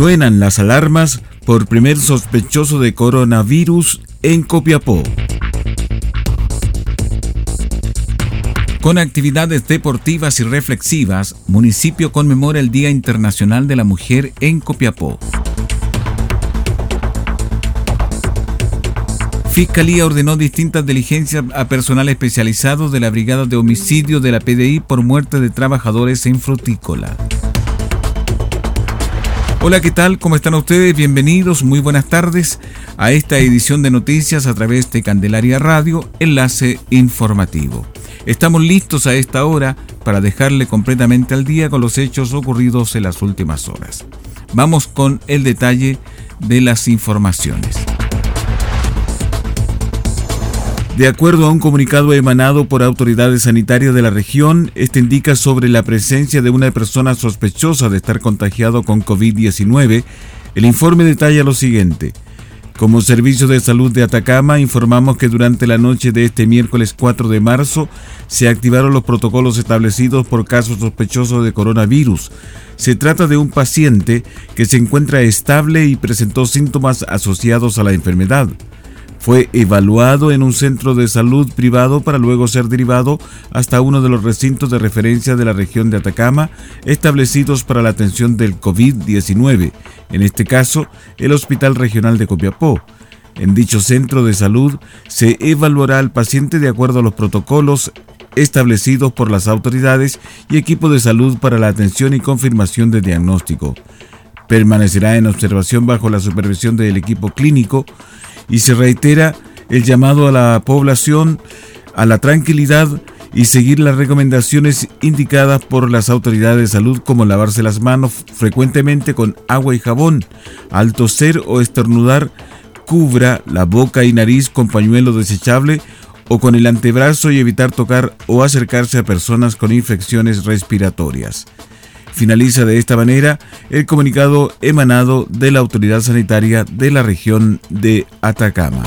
Suenan las alarmas por primer sospechoso de coronavirus en Copiapó. Con actividades deportivas y reflexivas, municipio conmemora el Día Internacional de la Mujer en Copiapó. Fiscalía ordenó distintas diligencias a personal especializado de la Brigada de Homicidio de la PDI por muerte de trabajadores en frutícola. Hola, ¿qué tal? ¿Cómo están ustedes? Bienvenidos, muy buenas tardes a esta edición de noticias a través de Candelaria Radio, enlace informativo. Estamos listos a esta hora para dejarle completamente al día con los hechos ocurridos en las últimas horas. Vamos con el detalle de las informaciones. De acuerdo a un comunicado emanado por autoridades sanitarias de la región, este indica sobre la presencia de una persona sospechosa de estar contagiado con COVID-19. El informe detalla lo siguiente. Como Servicio de Salud de Atacama, informamos que durante la noche de este miércoles 4 de marzo se activaron los protocolos establecidos por casos sospechosos de coronavirus. Se trata de un paciente que se encuentra estable y presentó síntomas asociados a la enfermedad. Fue evaluado en un centro de salud privado para luego ser derivado hasta uno de los recintos de referencia de la región de Atacama establecidos para la atención del COVID-19, en este caso el Hospital Regional de Copiapó. En dicho centro de salud se evaluará al paciente de acuerdo a los protocolos establecidos por las autoridades y equipo de salud para la atención y confirmación de diagnóstico. Permanecerá en observación bajo la supervisión del equipo clínico y se reitera el llamado a la población a la tranquilidad y seguir las recomendaciones indicadas por las autoridades de salud como lavarse las manos frecuentemente con agua y jabón, al toser o estornudar, cubra la boca y nariz con pañuelo desechable o con el antebrazo y evitar tocar o acercarse a personas con infecciones respiratorias. Finaliza de esta manera el comunicado emanado de la autoridad sanitaria de la región de Atacama.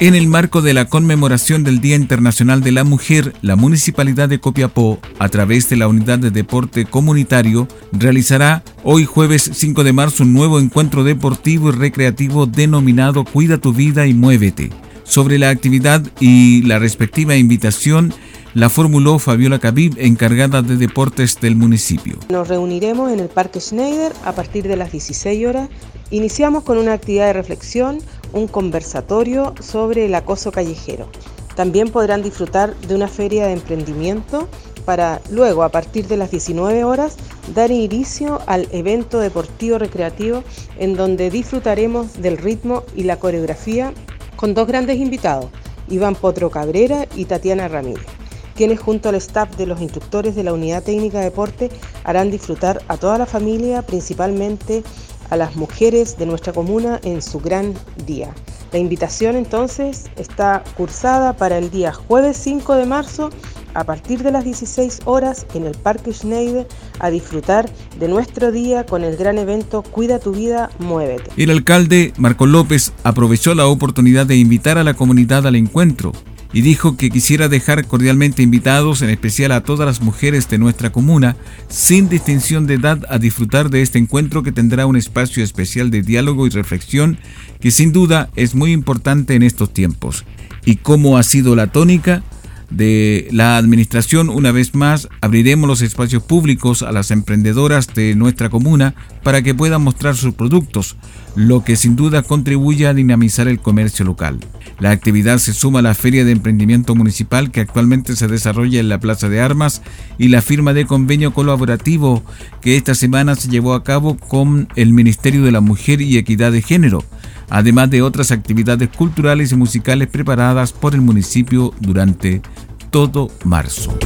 En el marco de la conmemoración del Día Internacional de la Mujer, la Municipalidad de Copiapó, a través de la Unidad de Deporte Comunitario, realizará hoy jueves 5 de marzo un nuevo encuentro deportivo y recreativo denominado Cuida tu vida y muévete. Sobre la actividad y la respectiva invitación, la formuló Fabiola Cabib, encargada de deportes del municipio. Nos reuniremos en el Parque Schneider a partir de las 16 horas. Iniciamos con una actividad de reflexión, un conversatorio sobre el acoso callejero. También podrán disfrutar de una feria de emprendimiento para luego, a partir de las 19 horas, dar inicio al evento deportivo recreativo en donde disfrutaremos del ritmo y la coreografía con dos grandes invitados, Iván Potro Cabrera y Tatiana Ramírez quienes junto al staff de los instructores de la Unidad Técnica de Deporte harán disfrutar a toda la familia, principalmente a las mujeres de nuestra comuna en su gran día. La invitación entonces está cursada para el día jueves 5 de marzo a partir de las 16 horas en el Parque Schneider a disfrutar de nuestro día con el gran evento Cuida tu vida, muévete. El alcalde Marco López aprovechó la oportunidad de invitar a la comunidad al encuentro y dijo que quisiera dejar cordialmente invitados, en especial a todas las mujeres de nuestra comuna, sin distinción de edad, a disfrutar de este encuentro que tendrá un espacio especial de diálogo y reflexión que sin duda es muy importante en estos tiempos. Y como ha sido la tónica, de la administración, una vez más, abriremos los espacios públicos a las emprendedoras de nuestra comuna para que puedan mostrar sus productos, lo que sin duda contribuye a dinamizar el comercio local. La actividad se suma a la Feria de Emprendimiento Municipal que actualmente se desarrolla en la Plaza de Armas y la firma de convenio colaborativo que esta semana se llevó a cabo con el Ministerio de la Mujer y Equidad de Género además de otras actividades culturales y musicales preparadas por el municipio durante todo marzo.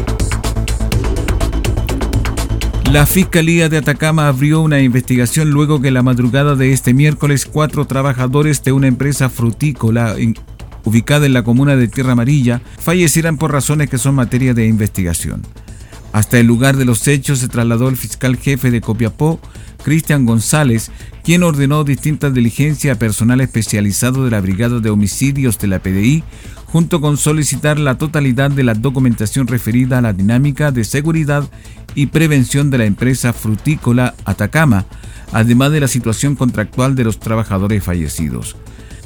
La Fiscalía de Atacama abrió una investigación luego que la madrugada de este miércoles cuatro trabajadores de una empresa frutícola ubicada en la comuna de Tierra Amarilla fallecieran por razones que son materia de investigación. Hasta el lugar de los hechos se trasladó el fiscal jefe de Copiapó, Cristian González, quien ordenó distintas diligencias a personal especializado de la Brigada de Homicidios de la PDI, junto con solicitar la totalidad de la documentación referida a la dinámica de seguridad y prevención de la empresa frutícola Atacama, además de la situación contractual de los trabajadores fallecidos.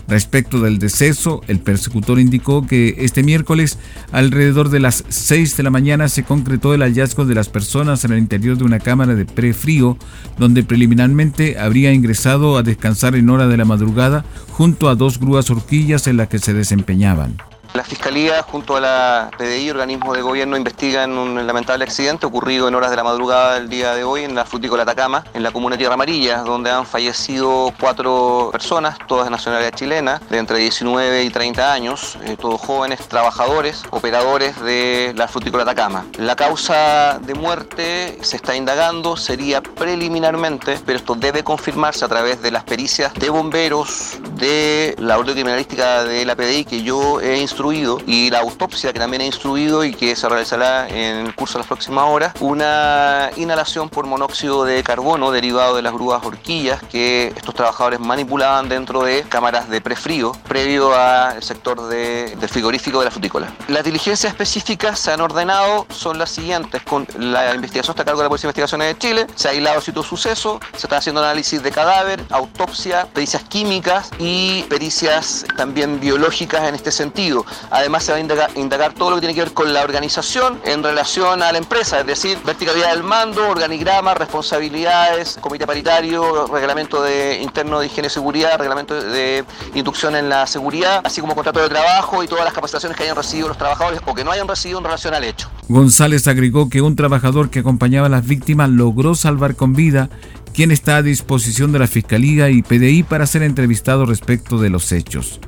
Respecto del deceso, el persecutor indicó que este miércoles, alrededor de las 6 de la mañana, se concretó el hallazgo de las personas en el interior de una cámara de prefrío, donde preliminarmente habría ingresado a descansar en hora de la madrugada junto a dos grúas horquillas en las que se desempeñaban. La Fiscalía junto a la PDI, organismo de gobierno, investigan un lamentable accidente ocurrido en horas de la madrugada del día de hoy en la frutícola Atacama, en la comuna de Tierra Amarilla, donde han fallecido cuatro personas, todas de nacionalidad chilena, de entre 19 y 30 años, eh, todos jóvenes trabajadores, operadores de la frutícola Atacama. La causa de muerte se está indagando, sería preliminarmente, pero esto debe confirmarse a través de las pericias de bomberos, de la orden criminalística de la PDI que yo he instruido y la autopsia que también he instruido y que se realizará en el curso de las próximas horas, una inhalación por monóxido de carbono derivado de las grúas horquillas que estos trabajadores manipulaban dentro de cámaras de prefrío previo al sector de, del frigorífico de la frutícola. Las diligencias específicas se han ordenado, son las siguientes, con la investigación está a cargo de la Policía de Investigaciones de Chile, se ha aislado sitio suceso, se está haciendo análisis de cadáver, autopsia, pericias químicas pericias también biológicas en este sentido. Además se va a indagar, todo lo que tiene que ver con la organización en relación a la empresa, es decir, verticalidad del mando, organigrama, responsabilidades, comité paritario, reglamento de interno de higiene y seguridad, reglamento de inducción en la seguridad, así como contrato de trabajo y todas las capacitaciones que hayan recibido los trabajadores o que no hayan recibido en relación al hecho. González agregó que un trabajador que acompañaba a las víctimas logró salvar con vida quien está a disposición de la Fiscalía y PDI para ser entrevistado respecto de los hechos.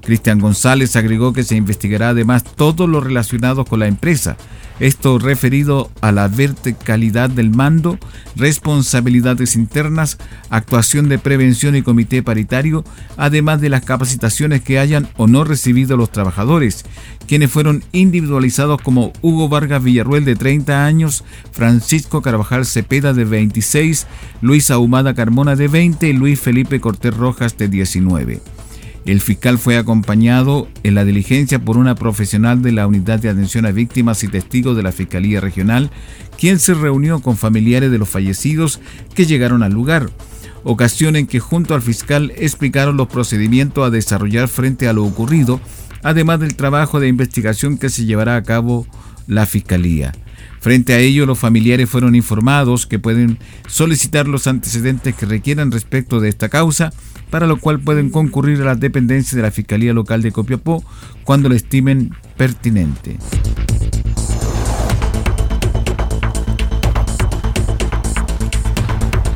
Cristian González agregó que se investigará además todo lo relacionado con la empresa, esto referido a la verticalidad del mando, responsabilidades internas, actuación de prevención y comité paritario, además de las capacitaciones que hayan o no recibido los trabajadores, quienes fueron individualizados como Hugo Vargas Villarruel de 30 años, Francisco Carvajal Cepeda de 26, Luis Ahumada Carmona de 20 y Luis Felipe Cortés Rojas de 19. El fiscal fue acompañado en la diligencia por una profesional de la Unidad de Atención a Víctimas y Testigos de la Fiscalía Regional, quien se reunió con familiares de los fallecidos que llegaron al lugar, ocasión en que junto al fiscal explicaron los procedimientos a desarrollar frente a lo ocurrido, además del trabajo de investigación que se llevará a cabo la Fiscalía. Frente a ello, los familiares fueron informados que pueden solicitar los antecedentes que requieran respecto de esta causa para lo cual pueden concurrir a las dependencias de la Fiscalía Local de Copiapó cuando lo estimen pertinente.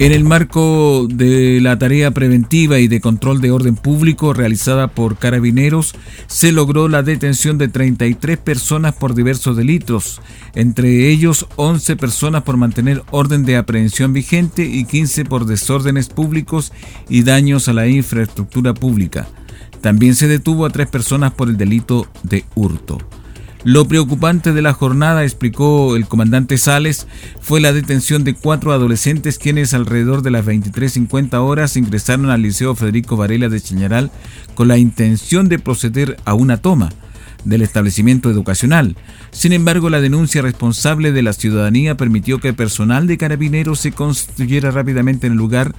En el marco de la tarea preventiva y de control de orden público realizada por carabineros, se logró la detención de 33 personas por diversos delitos, entre ellos 11 personas por mantener orden de aprehensión vigente y 15 por desórdenes públicos y daños a la infraestructura pública. También se detuvo a tres personas por el delito de hurto. Lo preocupante de la jornada, explicó el comandante Sales, fue la detención de cuatro adolescentes quienes alrededor de las 23.50 horas ingresaron al Liceo Federico Varela de Chañaral con la intención de proceder a una toma del establecimiento educacional. Sin embargo, la denuncia responsable de la ciudadanía permitió que el personal de carabineros se constituyera rápidamente en el lugar,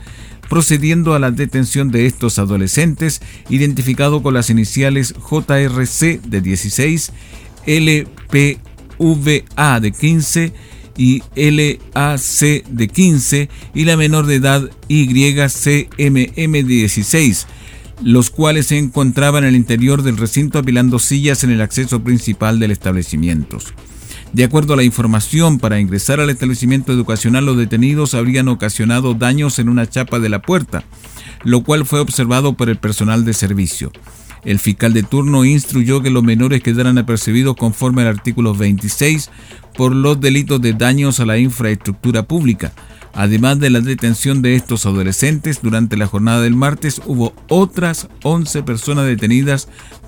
procediendo a la detención de estos adolescentes, identificado con las iniciales JRC de 16 LPVA de 15 y LAC de 15 y la menor de edad YCMM de 16, los cuales se encontraban en el interior del recinto apilando sillas en el acceso principal del establecimiento. De acuerdo a la información, para ingresar al establecimiento educacional los detenidos habrían ocasionado daños en una chapa de la puerta, lo cual fue observado por el personal de servicio. El fiscal de turno instruyó que los menores quedaran apercibidos conforme al artículo 26 por los delitos de daños a la infraestructura pública. Además de la detención de estos adolescentes, durante la jornada del martes hubo otras 11 personas detenidas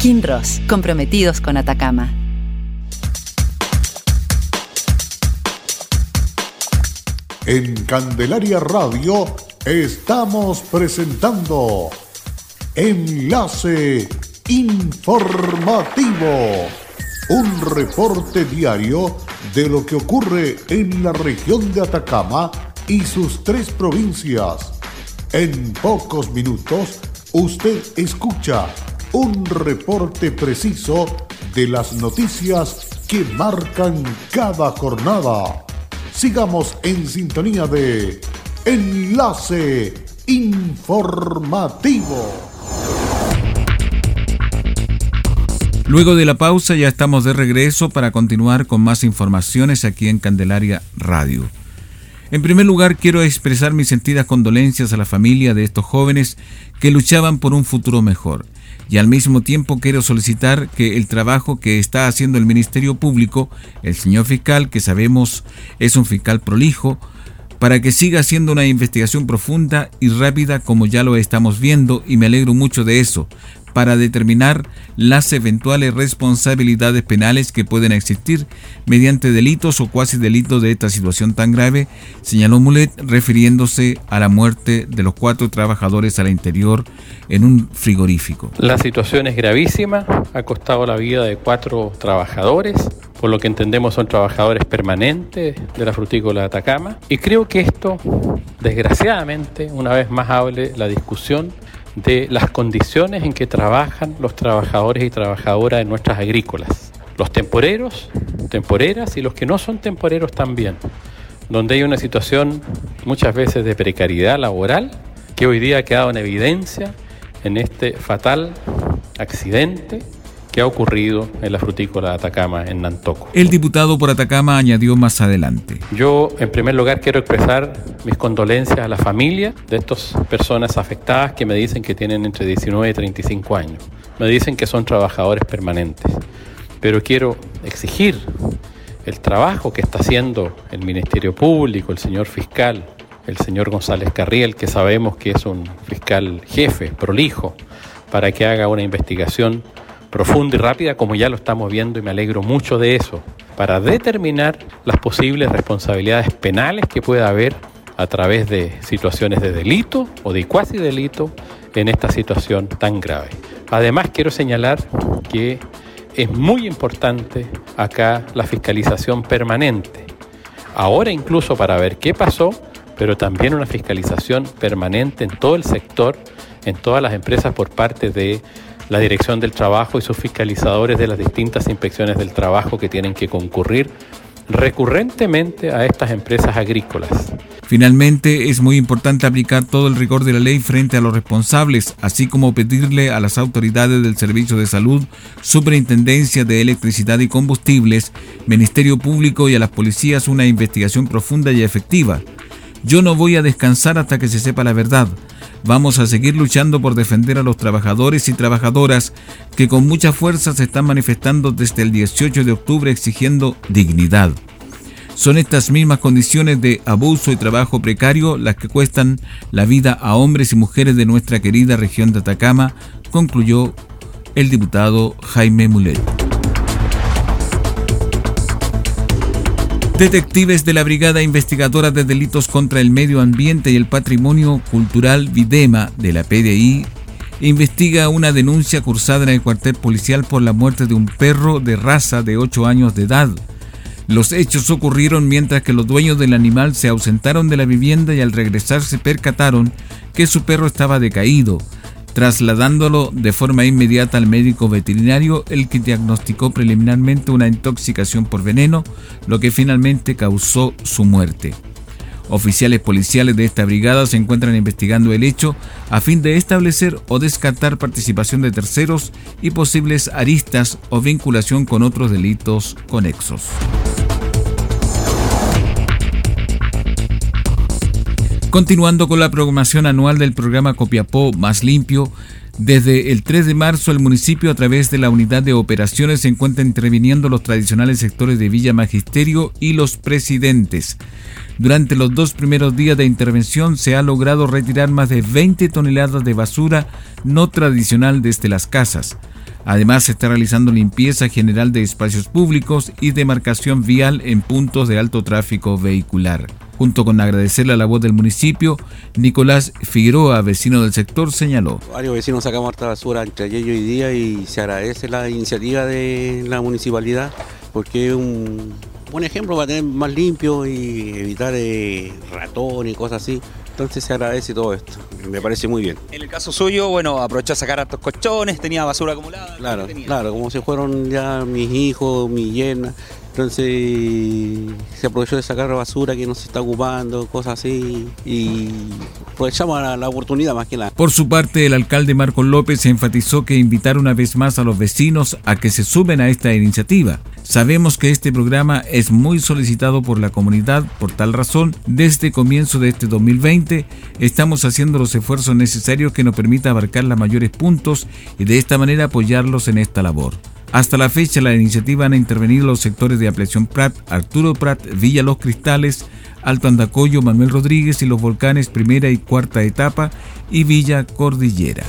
Kinross, comprometidos con Atacama. En Candelaria Radio estamos presentando Enlace Informativo, un reporte diario de lo que ocurre en la región de Atacama y sus tres provincias. En pocos minutos usted escucha un reporte preciso de las noticias que marcan cada jornada sigamos en sintonía de Enlace Informativo. Luego de la pausa ya estamos de regreso para continuar con más informaciones aquí en Candelaria Radio. En primer lugar, quiero expresar mis sentidas condolencias a la familia de estos jóvenes que luchaban por un futuro mejor y al mismo tiempo quiero solicitar que el trabajo que está haciendo el Ministerio Público, el señor fiscal, que sabemos es un fiscal prolijo, para que siga haciendo una investigación profunda y rápida como ya lo estamos viendo y me alegro mucho de eso, para determinar las eventuales responsabilidades penales que pueden existir mediante delitos o cuasi delitos de esta situación tan grave, señaló Mulet refiriéndose a la muerte de los cuatro trabajadores al interior en un frigorífico. La situación es gravísima, ha costado la vida de cuatro trabajadores, por lo que entendemos son trabajadores permanentes de la frutícola de Atacama, y creo que esto, desgraciadamente, una vez más hable la discusión de las condiciones en que trabajan los trabajadores y trabajadoras en nuestras agrícolas. Los temporeros, temporeras y los que no son temporeros también, donde hay una situación muchas veces de precariedad laboral que hoy día ha quedado en evidencia en este fatal accidente que ha ocurrido en la frutícola de Atacama, en Nantoco. El diputado por Atacama añadió más adelante. Yo, en primer lugar, quiero expresar mis condolencias a la familia de estas personas afectadas que me dicen que tienen entre 19 y 35 años. Me dicen que son trabajadores permanentes. Pero quiero exigir el trabajo que está haciendo el Ministerio Público, el señor fiscal, el señor González Carriel, que sabemos que es un fiscal jefe, prolijo, para que haga una investigación profunda y rápida, como ya lo estamos viendo y me alegro mucho de eso, para determinar las posibles responsabilidades penales que pueda haber a través de situaciones de delito o de cuasi delito en esta situación tan grave. Además, quiero señalar que es muy importante acá la fiscalización permanente. Ahora incluso para ver qué pasó, pero también una fiscalización permanente en todo el sector, en todas las empresas por parte de la Dirección del Trabajo y sus fiscalizadores de las distintas inspecciones del trabajo que tienen que concurrir recurrentemente a estas empresas agrícolas. Finalmente, es muy importante aplicar todo el rigor de la ley frente a los responsables, así como pedirle a las autoridades del Servicio de Salud, Superintendencia de Electricidad y Combustibles, Ministerio Público y a las policías una investigación profunda y efectiva. Yo no voy a descansar hasta que se sepa la verdad. Vamos a seguir luchando por defender a los trabajadores y trabajadoras que con mucha fuerza se están manifestando desde el 18 de octubre exigiendo dignidad. Son estas mismas condiciones de abuso y trabajo precario las que cuestan la vida a hombres y mujeres de nuestra querida región de Atacama, concluyó el diputado Jaime Mulet. Detectives de la Brigada Investigadora de Delitos contra el Medio Ambiente y el Patrimonio Cultural Videma de la PDI investiga una denuncia cursada en el cuartel policial por la muerte de un perro de raza de 8 años de edad. Los hechos ocurrieron mientras que los dueños del animal se ausentaron de la vivienda y al regresar se percataron que su perro estaba decaído, trasladándolo de forma inmediata al médico veterinario, el que diagnosticó preliminarmente una intoxicación por veneno, lo que finalmente causó su muerte. Oficiales policiales de esta brigada se encuentran investigando el hecho a fin de establecer o descartar participación de terceros y posibles aristas o vinculación con otros delitos conexos. Continuando con la programación anual del programa Copiapó Más Limpio, desde el 3 de marzo el municipio a través de la unidad de operaciones se encuentra interviniendo los tradicionales sectores de Villa Magisterio y los presidentes. Durante los dos primeros días de intervención se ha logrado retirar más de 20 toneladas de basura no tradicional desde las casas. Además, se está realizando limpieza general de espacios públicos y demarcación vial en puntos de alto tráfico vehicular. Junto con agradecerle a la voz del municipio, Nicolás Figueroa, vecino del sector, señaló. Varios vecinos sacamos harta basura entre ayer y hoy día y se agradece la iniciativa de la municipalidad porque es un buen ejemplo para tener más limpio y evitar eh, ratones y cosas así. Entonces se agradece todo esto, me parece muy bien. En el caso suyo, bueno, aprovechó a sacar estos colchones, tenía basura acumulada. Claro, claro, como se fueron ya mis hijos, mi yerna, entonces se aprovechó de sacar basura que no está ocupando, cosas así, y aprovechamos la, oportunidad más que nada. Por su parte, el alcalde Marco López enfatizó que invitar una vez más a los vecinos a que se suben a esta iniciativa. Sabemos que este programa es muy solicitado por la comunidad, por tal razón, desde comienzo de este 2020 estamos haciendo los esfuerzos necesarios que nos permita abarcar los mayores puntos y de esta manera apoyarlos en esta labor. Hasta la fecha, la iniciativa han intervenido los sectores de Ampliación Prat, Arturo Prat, Villa Los Cristales, Alto Andacoyo, Manuel Rodríguez y los volcanes primera y cuarta etapa y Villa Cordillera.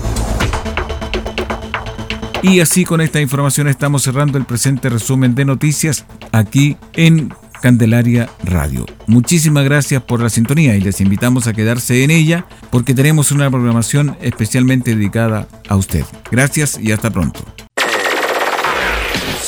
Y así con esta información estamos cerrando el presente resumen de noticias aquí en Candelaria Radio. Muchísimas gracias por la sintonía y les invitamos a quedarse en ella porque tenemos una programación especialmente dedicada a usted. Gracias y hasta pronto.